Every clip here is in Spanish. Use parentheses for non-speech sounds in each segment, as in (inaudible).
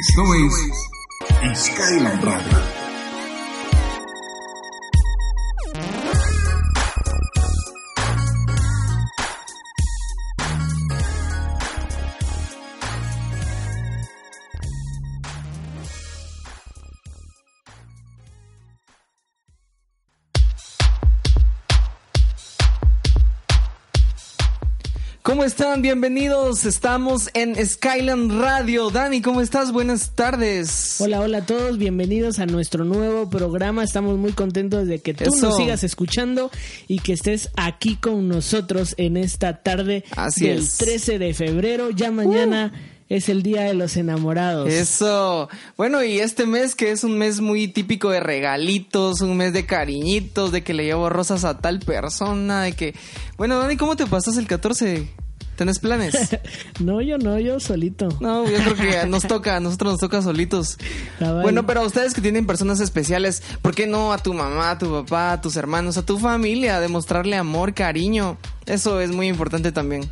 Esto es Skyline Radio. ¿Cómo están? Bienvenidos. Estamos en Skyland Radio. Dani, ¿cómo estás? Buenas tardes. Hola, hola a todos. Bienvenidos a nuestro nuevo programa. Estamos muy contentos de que tú Eso. nos sigas escuchando y que estés aquí con nosotros en esta tarde Así del es. 13 de febrero. Ya mañana es el Día de los Enamorados. Eso. Bueno, y este mes que es un mes muy típico de regalitos, un mes de cariñitos, de que le llevo rosas a tal persona, de que... Bueno, Dani, ¿cómo te pasas el 14? ¿Tenés planes? (laughs) No, yo no, yo solito. No, yo creo que nos toca, a nosotros nos toca solitos. Cabal. Bueno, pero a ustedes que tienen personas especiales, ¿por qué no a tu mamá, a tu papá, a tus hermanos, a tu familia, demostrarle amor, cariño? Eso es muy importante también.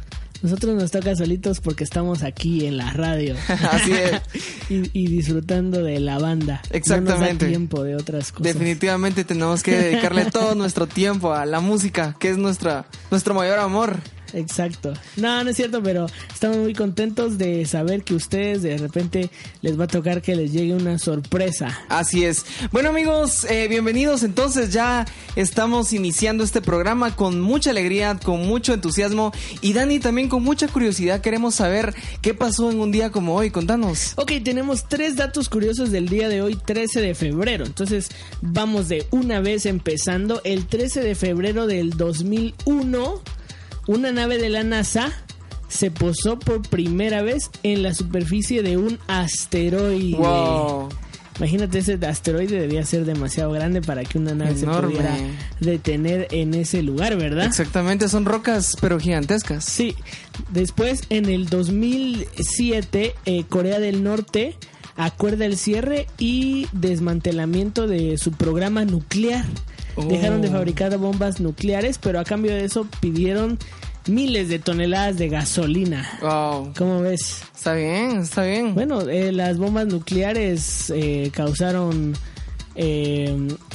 Nosotros nos toca solitos porque estamos aquí en la radio. (laughs) Así es. (laughs) y, y disfrutando de la banda. No Exactamente. nos da tiempo de otras cosas. Definitivamente tenemos que dedicarle todo (laughs) nuestro tiempo a la música, que es nuestra, nuestro mayor amor. Exacto. No, no es cierto, pero estamos muy contentos de saber que ustedes de repente les va a tocar que les llegue una sorpresa. Así es. Bueno amigos, eh, bienvenidos. Entonces ya estamos iniciando este programa con mucha alegría, con mucho entusiasmo y Dani también con mucha curiosidad. Queremos saber qué pasó en un día como hoy. Contanos. Ok, tenemos tres datos curiosos del día de hoy, 13 de febrero. Entonces, vamos de una vez empezando. El 13 de febrero del 2001, una nave de la NASA se posó por primera vez en la superficie de un asteroide. Wow. Imagínate, ese asteroide debía ser demasiado grande para que una nave Enorme. se pudiera detener en ese lugar, ¿verdad? Exactamente, son rocas pero gigantescas. Sí. Después, en el 2007, eh, Corea del Norte acuerda el cierre y desmantelamiento de su programa nuclear. Oh. Dejaron de fabricar bombas nucleares, pero a cambio de eso pidieron miles de toneladas de gasolina. Wow. ¿Cómo ves? Está bien, está bien. Bueno, eh, las bombas nucleares eh, causaron eh,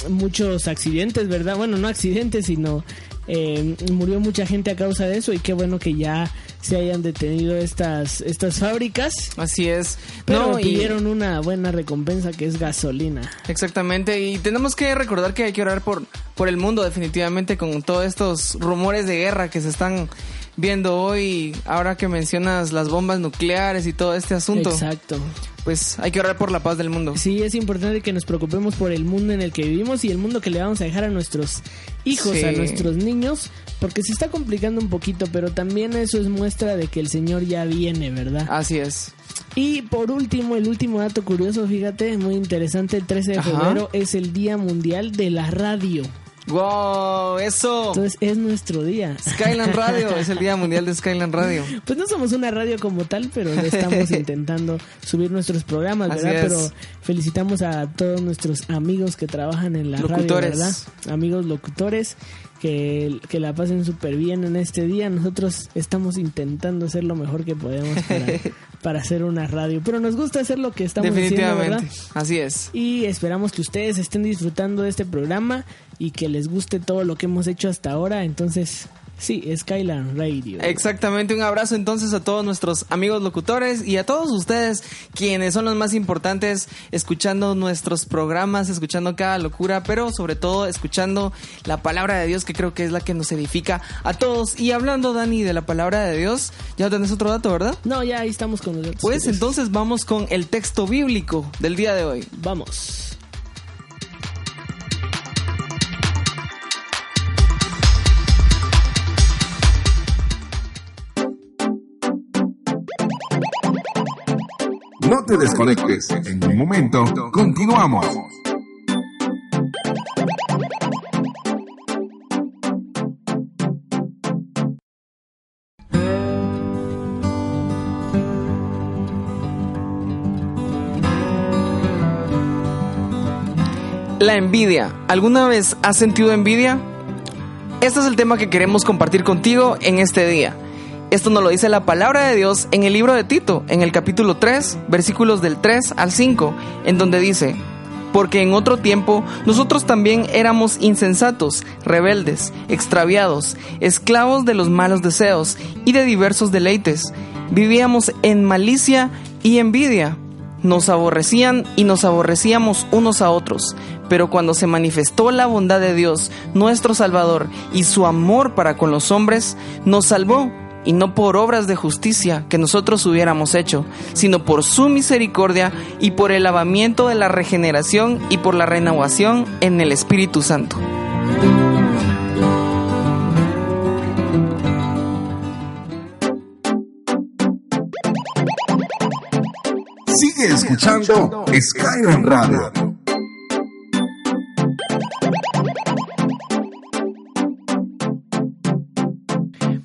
muchos accidentes, ¿verdad? Bueno, no accidentes, sino eh, murió mucha gente a causa de eso y qué bueno que ya se hayan detenido estas, estas fábricas. Así es. Pero No, y- pidieron una buena recompensa que es gasolina. Exactamente, y tenemos que recordar que hay que orar por, por el mundo definitivamente con todos estos rumores de guerra que se están viendo hoy, ahora que mencionas las bombas nucleares y todo este asunto, Exacto. Pues hay que orar por la paz del mundo. Sí, es importante que nos preocupemos por el mundo en el que vivimos y el mundo que le vamos a dejar a nuestros hijos, Sí. a nuestros niños, porque se está complicando un poquito, pero también eso es muestra de que el Señor ya viene, ¿verdad? Así es. Y por último, el último dato curioso, fíjate, muy interesante, el 13 de Ajá. febrero es el Día Mundial de la Radio. ¡Wow! ¡Eso! Entonces es nuestro día. Skyland Radio, (laughs) es el Día Mundial de Skyland Radio. Pues no somos una radio como tal, pero estamos (laughs) intentando subir nuestros programas, ¿verdad? Pero felicitamos a todos nuestros amigos que trabajan en la Locutores. radio, ¿verdad? Amigos locutores, que, que la pasen súper bien en este día. Nosotros estamos intentando hacer lo mejor que podemos para, (laughs) para hacer una radio, pero nos gusta hacer lo que estamos haciendo, Definitivamente. ¿verdad? Así es. Y esperamos que ustedes estén disfrutando de este programa y que les guste todo lo que hemos hecho hasta ahora. Entonces, sí, Skyline Radio. Exactamente, un abrazo entonces a todos nuestros amigos locutores y a todos ustedes quienes son los más importantes escuchando nuestros programas, escuchando cada locura, pero sobre todo escuchando la palabra de Dios que creo que es la que nos edifica a todos. Y hablando, Dani, de la palabra de Dios, ya tenés otro dato, ¿verdad? No, ya ahí estamos con los datos Pues entonces vamos con el texto bíblico del día de hoy. Vamos. No te desconectes. En un momento, continuamos. La envidia. ¿Alguna vez has sentido envidia? Este es el tema que queremos compartir contigo en este día. Esto nos lo dice la palabra de Dios en el libro de Tito, en el capítulo 3, versículos del 3 al 5, en donde dice, porque en otro tiempo nosotros también éramos insensatos, rebeldes, extraviados, esclavos de los malos deseos y de diversos deleites. Vivíamos en malicia y envidia. Nos aborrecían y nos aborrecíamos unos a otros. Pero cuando se manifestó la bondad de Dios, nuestro Salvador, y su amor para con los hombres, nos salvó y no por obras de justicia que nosotros hubiéramos hecho, sino por su misericordia y por el lavamiento de la regeneración y por la renovación en el Espíritu Santo. Sigue escuchando Skyrim Radio.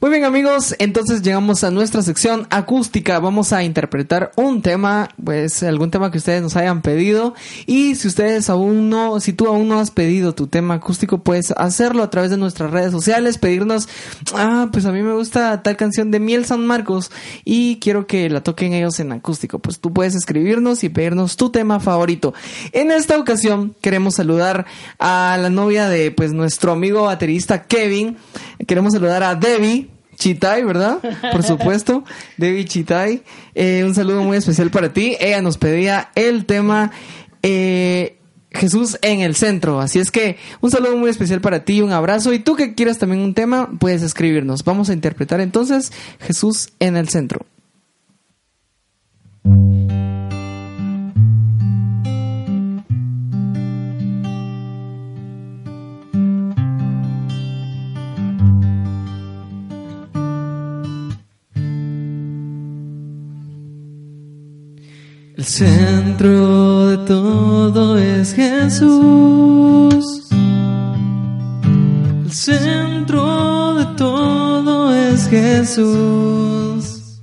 Muy bien amigos, entonces llegamos a nuestra sección acústica. Vamos a interpretar un tema, pues algún tema que ustedes nos hayan pedido. Y si ustedes aún no, si tú aún no has pedido tu tema acústico, puedes hacerlo a través de nuestras redes sociales, pedirnos, ah, pues a mí me gusta tal canción de Miel San Marcos y quiero que la toquen ellos en acústico. Pues tú puedes escribirnos y pedirnos tu tema favorito. En esta ocasión queremos saludar a la novia de pues nuestro amigo baterista Kevin. Queremos saludar a Debbie. Chitay, ¿verdad? Por (laughs) supuesto, Debbie Chitay. Eh, un saludo muy especial para ti. Ella nos pedía el tema eh, Jesús en el centro. Así es que un saludo muy especial para ti, un abrazo. Y tú que quieras también un tema, puedes escribirnos. Vamos a interpretar entonces Jesús en el centro. El centro de todo es Jesús. El centro de todo es Jesús.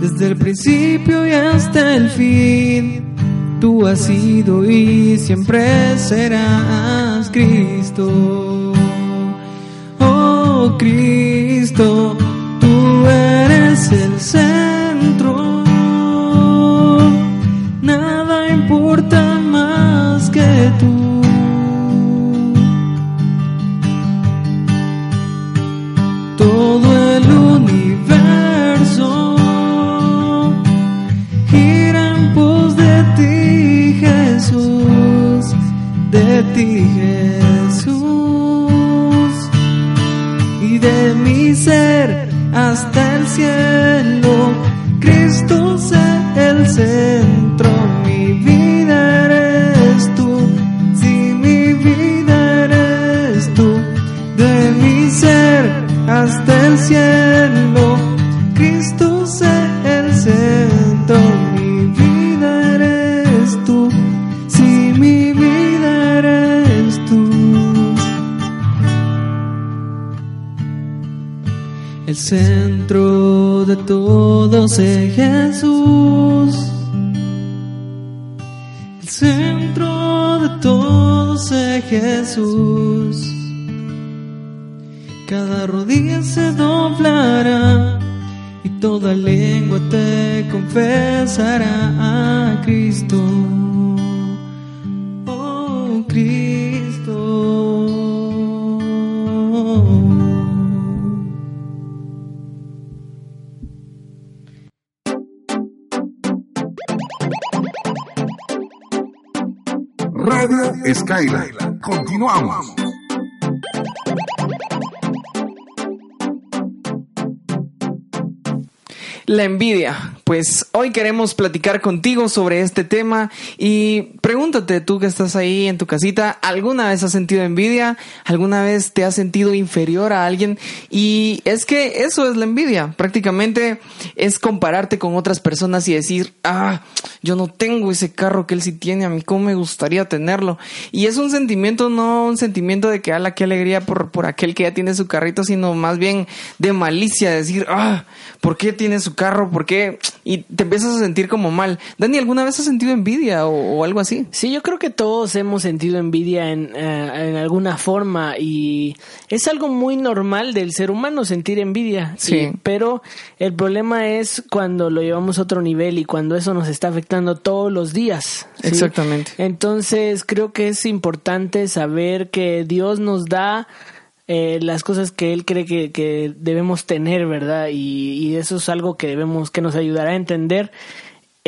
Desde el principio y hasta el fin, tú has sido y siempre serás Cristo. Oh Cristo, hasta el cielo. Cristo sé el centro, mi vida eres tú, si mi vida eres tú, de mi ser hasta el cielo. Centro de todos es Jesús. El centro de todos es Jesús. Cada rodilla se doblará y toda lengua te confesará a Cristo. Skyline. Continuamos. La envidia. Pues hoy queremos platicar contigo sobre este tema y pregúntate tú que estás ahí en tu casita, ¿alguna vez has sentido envidia? ¿Alguna vez te has sentido inferior a alguien? Y es que eso es la envidia, prácticamente es compararte con otras personas y decir, ah, yo no tengo ese carro que él sí tiene, a mí cómo me gustaría tenerlo. Y es un sentimiento, no un sentimiento de que, ala, qué alegría por, por aquel que ya tiene su carrito, sino más bien de malicia, decir, ah, ¿por qué tiene su carro? ¿Por qué? y te empiezas a sentir como mal. Dani, ¿alguna vez has sentido envidia o, algo así? Sí, yo creo que todos hemos sentido envidia en, eh, en, alguna forma y es algo muy normal del ser humano sentir envidia. Sí. pero el problema es cuando lo llevamos a otro nivel y cuando eso nos está afectando todos los días. Exactamente. Entonces creo que es importante saber que Dios nos da eh, las cosas que él cree que, que debemos tener, ¿verdad? Y, y, eso es algo que debemos, que nos ayudará a entender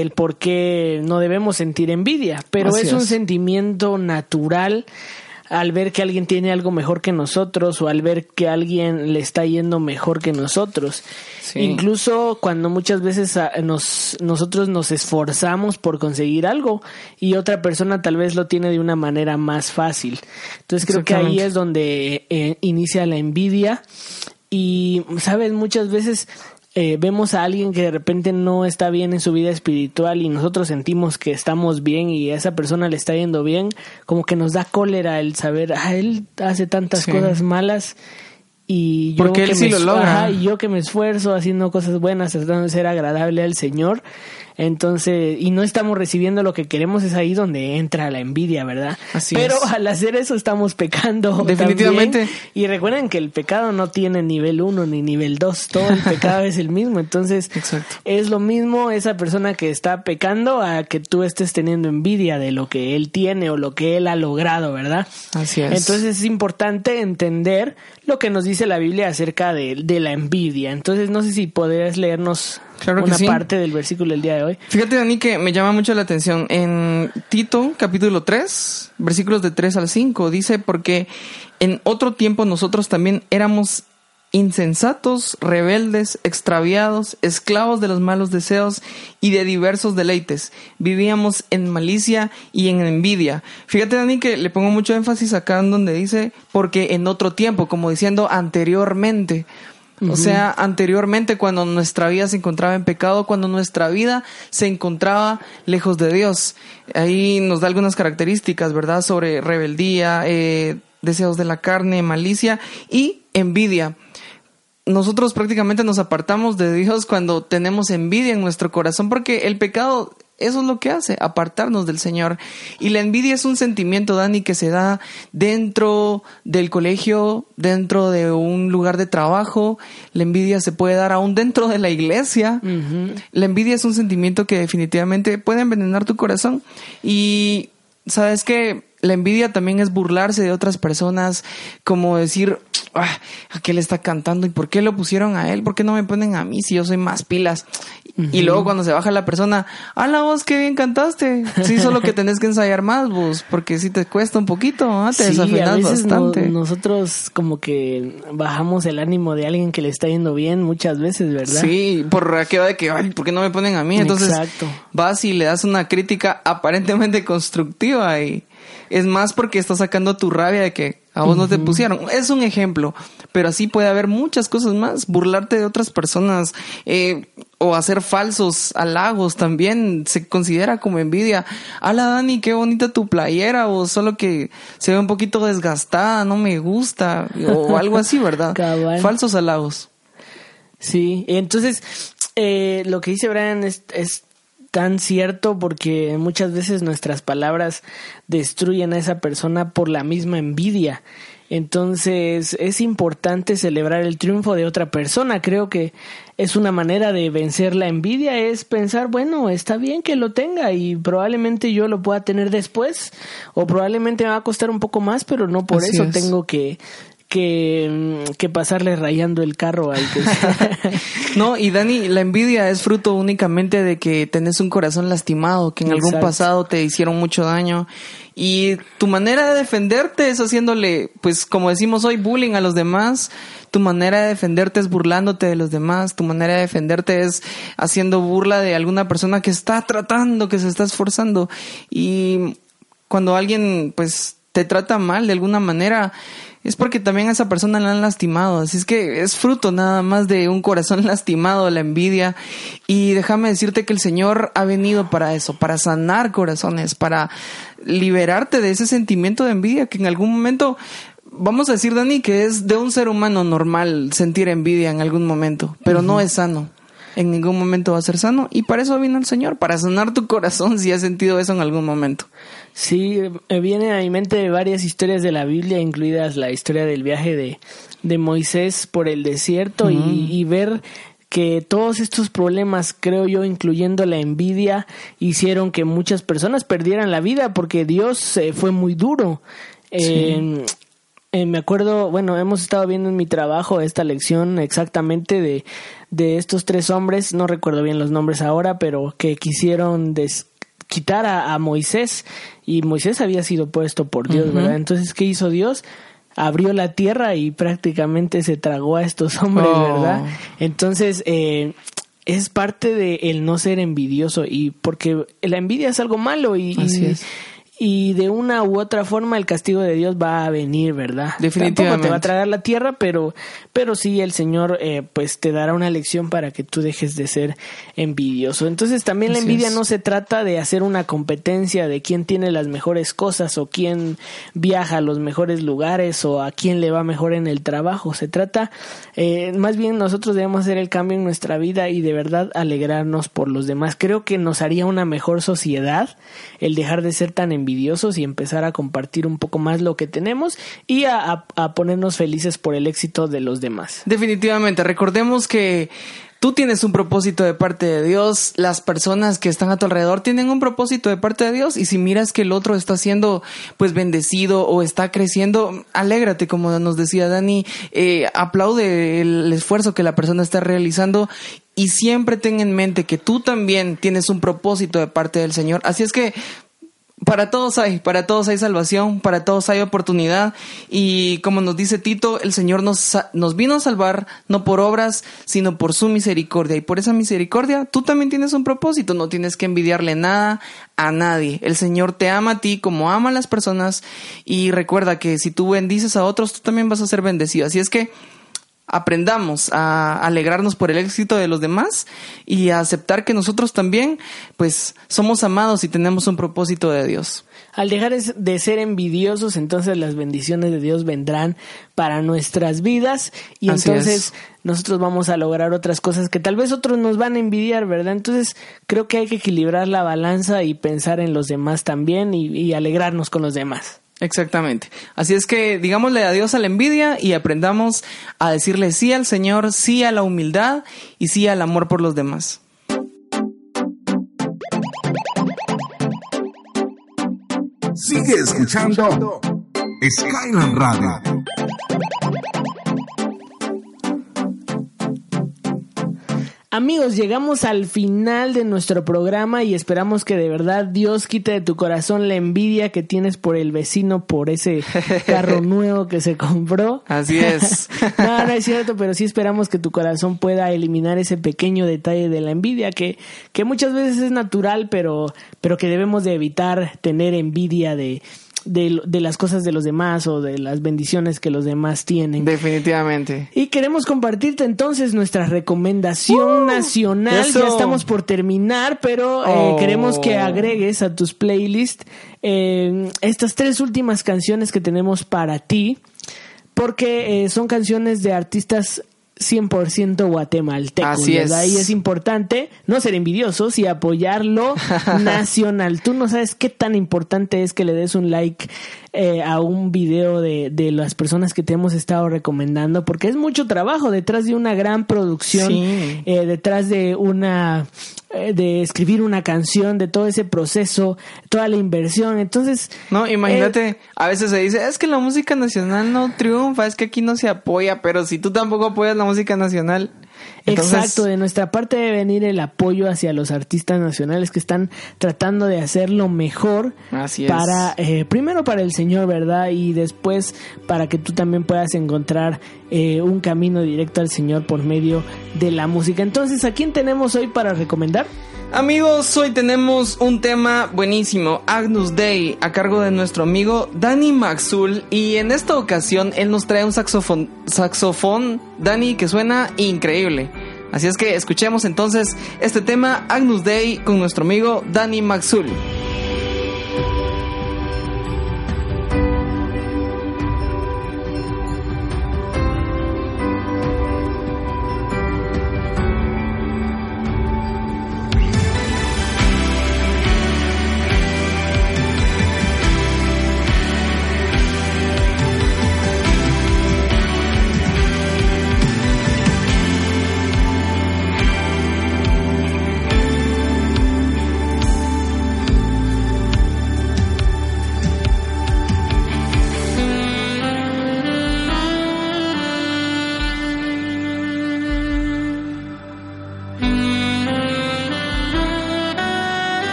el por qué no debemos sentir envidia, pero es un sentimiento natural al ver que alguien tiene algo mejor que nosotros o al ver que alguien le está yendo mejor que nosotros. Incluso cuando muchas veces ah, nos, nosotros nos esforzamos por conseguir algo y otra persona tal vez lo tiene de una manera más fácil. Entonces creo que ahí es donde eh, inicia la envidia y, sabes, muchas veces eh, vemos a alguien que de repente no está bien en su vida espiritual y nosotros sentimos que estamos bien y a esa persona le está yendo bien, como que nos da cólera el saber, ah, él hace tantas cosas malas y yo que me, lo y yo que me esfuerzo haciendo cosas buenas, tratando de ser agradable al Señor, entonces, y no estamos recibiendo lo que queremos, es ahí donde entra la envidia, ¿verdad? Así Pero al hacer eso estamos pecando. Definitivamente. Y recuerden que el pecado no tiene nivel 1 ni nivel 2, todo el pecado es el mismo. Entonces, es lo mismo esa persona que está pecando a que tú estés teniendo envidia de lo que él tiene o lo que él ha logrado, ¿verdad? Así es. Entonces es importante entender lo que nos dice la Biblia acerca de, de la envidia. Entonces, no sé si podrías leernos claro una parte del versículo del día de hoy. Fíjate, Dani, que me llama mucho la atención. En Tito, capítulo 3, versículos de 3 al 5, dice, porque en otro tiempo nosotros también éramos insensatos, rebeldes, extraviados, esclavos de los malos deseos y de diversos deleites. Vivíamos en malicia y en envidia. Fíjate, Dani, que le pongo mucho énfasis acá en donde dice, porque en otro tiempo, como diciendo anteriormente. O sea, anteriormente cuando nuestra vida se encontraba en pecado, cuando nuestra vida se encontraba lejos de Dios. Ahí nos da algunas características, ¿verdad? Sobre rebeldía, eh, deseos de la carne, malicia y envidia. Nosotros prácticamente nos apartamos de Dios cuando tenemos envidia en nuestro corazón porque el pecado eso es lo que hace, apartarnos del Señor. Y la envidia es un sentimiento, Dani, que se da dentro del colegio, dentro de un lugar de trabajo. La envidia se puede dar aún dentro de la iglesia. La envidia es un sentimiento que definitivamente puede envenenar tu corazón. Y sabes que la envidia también es burlarse de otras personas, como decir, ah, ¿a qué le está cantando? ¿Y por qué lo pusieron a él? ¿Por qué no me ponen a mí si yo soy más pilas? Y luego cuando se baja la persona, ¡Hala vos qué bien cantaste! Sí, solo que tenés que ensayar más vos, porque si te cuesta un poquito, ¿ah? te sí, bastante. nosotros como que bajamos el ánimo de alguien que le está yendo bien muchas veces, ¿verdad? Sí, por aquello de que, ay, ¿por qué no me ponen a mí? Entonces Exacto. vas y le das una crítica aparentemente constructiva y es más porque estás sacando tu rabia de que a vos no te pusieron. Es un ejemplo, pero así puede haber muchas cosas más. Burlarte de otras personas eh, o hacer falsos halagos también se considera como envidia. Hola Dani, qué bonita tu playera o solo que se ve un poquito desgastada, no me gusta o (laughs) algo así, ¿verdad? Falsos halagos. Sí, entonces eh, lo que dice Brian es, es tan cierto porque muchas veces nuestras palabras destruyen a esa persona por la misma envidia. Entonces es importante celebrar el triunfo de otra persona. Creo que es una manera de vencer la envidia, es pensar, bueno, está bien que lo tenga y probablemente yo lo pueda tener después o probablemente me va a costar un poco más, pero no por eso tengo que que, que pasarle rayando el carro al que sea. (laughs) No, y Dani, la envidia es fruto únicamente de que tenés un corazón lastimado, que en algún pasado te hicieron mucho daño. Y tu manera de defenderte es haciéndole, pues como decimos hoy, bullying a los demás. Tu manera de defenderte es burlándote de los demás. Tu manera de defenderte es haciendo burla de alguna persona que está tratando, que se está esforzando. Y cuando alguien, pues, te trata mal de alguna manera, es porque también a esa persona la han lastimado. Así es que es fruto nada más de un corazón (laughs) lastimado, la envidia. Y déjame decirte que el Señor ha venido para eso, para sanar corazones, para liberarte de ese sentimiento de envidia que en algún momento, vamos a decir, Dani, que es de un ser humano normal sentir envidia en algún momento, pero no es sano. En ningún momento va a ser sano. Y para eso vino el Señor, para sanar tu corazón si has sentido eso en algún momento. Sí, me vienen a mi mente varias historias de la Biblia, incluidas la historia del viaje de, de Moisés por el desierto y, y ver que todos estos problemas, creo yo, incluyendo la envidia, hicieron que muchas personas perdieran la vida porque Dios eh, fue muy duro. Eh, eh, me acuerdo, bueno, hemos estado viendo en mi trabajo esta lección exactamente de, de estos tres hombres, no recuerdo bien los nombres ahora, pero que quisieron des- quitar a, a Moisés y Moisés había sido puesto por Dios, ¿verdad? Entonces, ¿qué hizo Dios? Abrió la tierra y prácticamente se tragó a estos hombres, Oh. ¿verdad? Entonces, eh, es parte de el no ser envidioso y porque la envidia es algo malo y, Así y- es. Y de una u otra forma el castigo de Dios va a venir, ¿verdad? Definitivamente. Tampoco te va a tragar la tierra, pero, pero sí el Señor eh, pues te dará una lección para que tú dejes de ser envidioso. Entonces también la envidia es. no se trata de hacer una competencia de quién tiene las mejores cosas o quién viaja a los mejores lugares o a quién le va mejor en el trabajo. Se trata, eh, más bien nosotros debemos hacer el cambio en nuestra vida y de verdad alegrarnos por los demás. Creo que nos haría una mejor sociedad el dejar de ser tan envidiosos y empezar a compartir un poco más lo que tenemos y a, ponernos felices por el éxito de los demás. Definitivamente, recordemos que tú tienes un propósito de parte de Dios, las personas que están a tu alrededor tienen un propósito de parte de Dios y si miras que el otro está siendo pues bendecido o está creciendo, alégrate como nos decía Dani, eh, aplaude el esfuerzo que la persona está realizando y siempre ten en mente que tú también tienes un propósito de parte del Señor. Así es que para todos hay, para todos hay salvación, para todos hay oportunidad y como nos dice Tito, el Señor nos, vino a salvar no por obras, sino por su misericordia y por esa misericordia tú también tienes un propósito, no tienes que envidiarle nada a nadie. El Señor te ama a ti como ama a las personas y recuerda que si tú bendices a otros, tú también vas a ser bendecido. Así es que aprendamos a alegrarnos por el éxito de los demás y a aceptar que nosotros también, pues, somos amados y tenemos un propósito de Dios. Al dejar de ser envidiosos, entonces las bendiciones de Dios vendrán para nuestras vidas y Así entonces es. nosotros vamos a lograr otras cosas que tal vez otros nos van a envidiar, ¿verdad? Entonces creo que hay que equilibrar la balanza y pensar en los demás también y, y alegrarnos con los demás. Exactamente. Así es que digámosle adiós a la envidia y aprendamos a decirle sí al Señor, sí a la humildad y sí al amor por los demás. Sigue escuchando Skyland Radio. Amigos, llegamos al final de nuestro programa y esperamos que de verdad Dios quite de tu corazón la envidia que tienes por el vecino, por ese (laughs) carro nuevo que se compró. Así es. (laughs) no, no es cierto, pero sí esperamos que tu corazón pueda eliminar ese pequeño detalle de la envidia que, que muchas veces es natural, pero, pero que debemos de evitar tener envidia de, de, de las cosas de los demás o de las bendiciones que los demás tienen. Definitivamente. Y queremos compartirte entonces nuestra recomendación nacional. eso. Ya estamos por terminar, pero eh, Oh. queremos que agregues a tus playlists eh, estas tres últimas canciones que tenemos para ti, porque eh, son canciones de artistas 100% guatemaltecos. Así es. Y es importante no ser envidiosos y apoyarlo (laughs) nacional. Tú no sabes qué tan importante es que le des un like eh, a un video de, de las personas que te hemos estado recomendando, porque es mucho trabajo detrás de una gran producción, Sí. eh, detrás de una eh, de escribir una canción, de todo ese proceso, toda la inversión. Entonces, No, imagínate, a veces se dice, es que la música nacional no triunfa, es que aquí no se apoya, pero si tú tampoco apoyas la música nacional, entonces, Exacto, de nuestra parte debe venir el apoyo hacia los artistas nacionales que están tratando de hacer lo mejor Así es. para, eh, primero para el Señor, ¿verdad? Y después para que tú también puedas encontrar eh, un camino directo al Señor por medio de la música. Entonces, ¿a quién tenemos hoy para recomendar? Amigos, hoy tenemos un tema buenísimo, Agnus Day, a cargo de nuestro amigo Danny Maxul. Y en esta ocasión él nos trae un saxofón, saxofón, Danny, que suena increíble. Así es que escuchemos entonces este tema, Agnus Day, con nuestro amigo Danny Maxul.